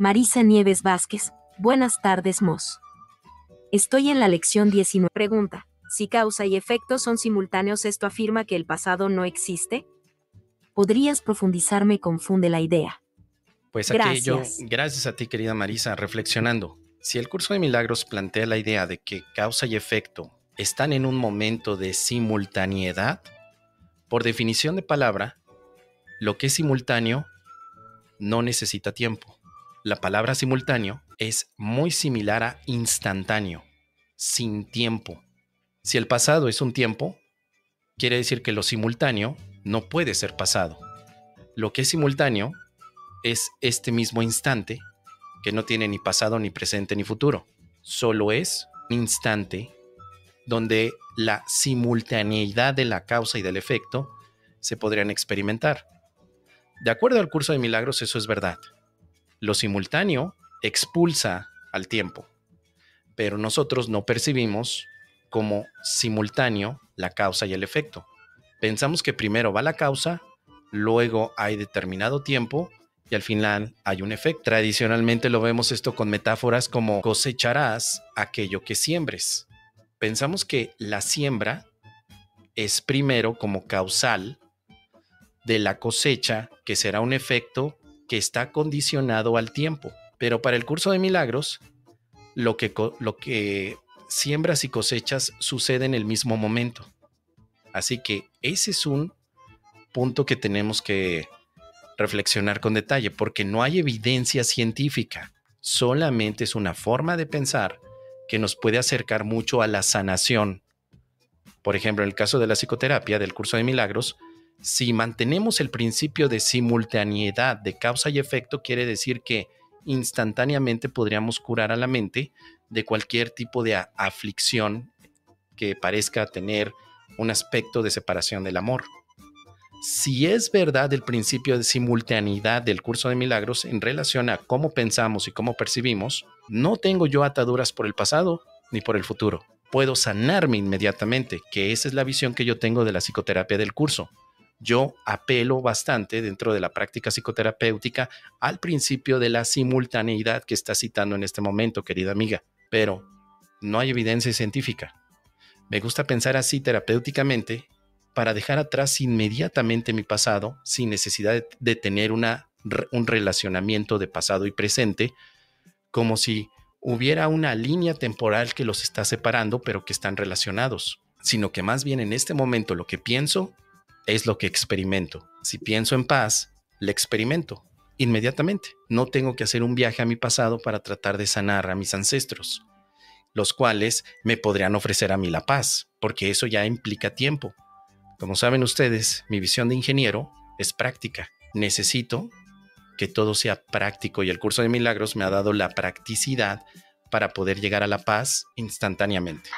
Marisa Nieves Vázquez. Buenas tardes, Mos. Estoy en la lección 19. Pregunta. Si causa y efecto son simultáneos, ¿esto afirma que el pasado no existe? ¿Podrías profundizar? Me confunde la idea. Pues aquí yo, gracias a ti querida Marisa, reflexionando. Si el curso de milagros plantea la idea de que causa y efecto están en un momento de simultaneidad, por definición de palabra, lo que es simultáneo no necesita tiempo. La palabra simultáneo es muy similar a instantáneo, sin tiempo. Si el pasado es un tiempo, quiere decir que lo simultáneo no puede ser pasado. Lo que es simultáneo es este mismo instante que no tiene ni pasado, ni presente, ni futuro. Solo es un instante donde la simultaneidad de la causa y del efecto se podrían experimentar. De acuerdo al curso de milagros, eso es verdad. Lo simultáneo expulsa al tiempo, pero nosotros no percibimos como simultáneo la causa y el efecto. Pensamos que primero va la causa, luego hay determinado tiempo y al final hay un efecto. Tradicionalmente lo vemos esto con metáforas como cosecharás aquello que siembres. Pensamos que la siembra es primero como causal de la cosecha, que será un efecto que está condicionado al tiempo. Pero para el curso de milagros, lo que, lo que siembras y cosechas sucede en el mismo momento. Así que ese es un punto que tenemos que reflexionar con detalle, porque no hay evidencia científica, solamente es una forma de pensar que nos puede acercar mucho a la sanación. Por ejemplo, en el caso de la psicoterapia del curso de milagros, si mantenemos el principio de simultaneidad de causa y efecto, quiere decir que instantáneamente podríamos curar a la mente de cualquier tipo de aflicción que parezca tener un aspecto de separación del amor si es verdad el principio de simultaneidad del curso de milagros en relación a cómo pensamos y cómo percibimos, no tengo yo ataduras por el pasado ni por el futuro. Puedo sanarme inmediatamente, que esa es la visión que yo tengo de la psicoterapia del curso. Yo apelo bastante dentro de la práctica psicoterapéutica al principio de la simultaneidad que está citando en este momento, querida amiga, pero no hay evidencia científica. Me gusta pensar así terapéuticamente para dejar atrás inmediatamente mi pasado sin necesidad de, tener un relacionamiento de pasado y presente, como si hubiera una línea temporal que los está separando, pero que están relacionados, sino que más bien en este momento lo que pienso es lo que experimento. Si pienso en paz, le experimento inmediatamente. No tengo que hacer un viaje a mi pasado para tratar de sanar a mis ancestros, los cuales me podrían ofrecer a mí la paz, porque eso ya implica tiempo. Como saben ustedes, mi visión de ingeniero es práctica. Necesito que todo sea práctico y el curso de milagros me ha dado la practicidad para poder llegar a la paz instantáneamente.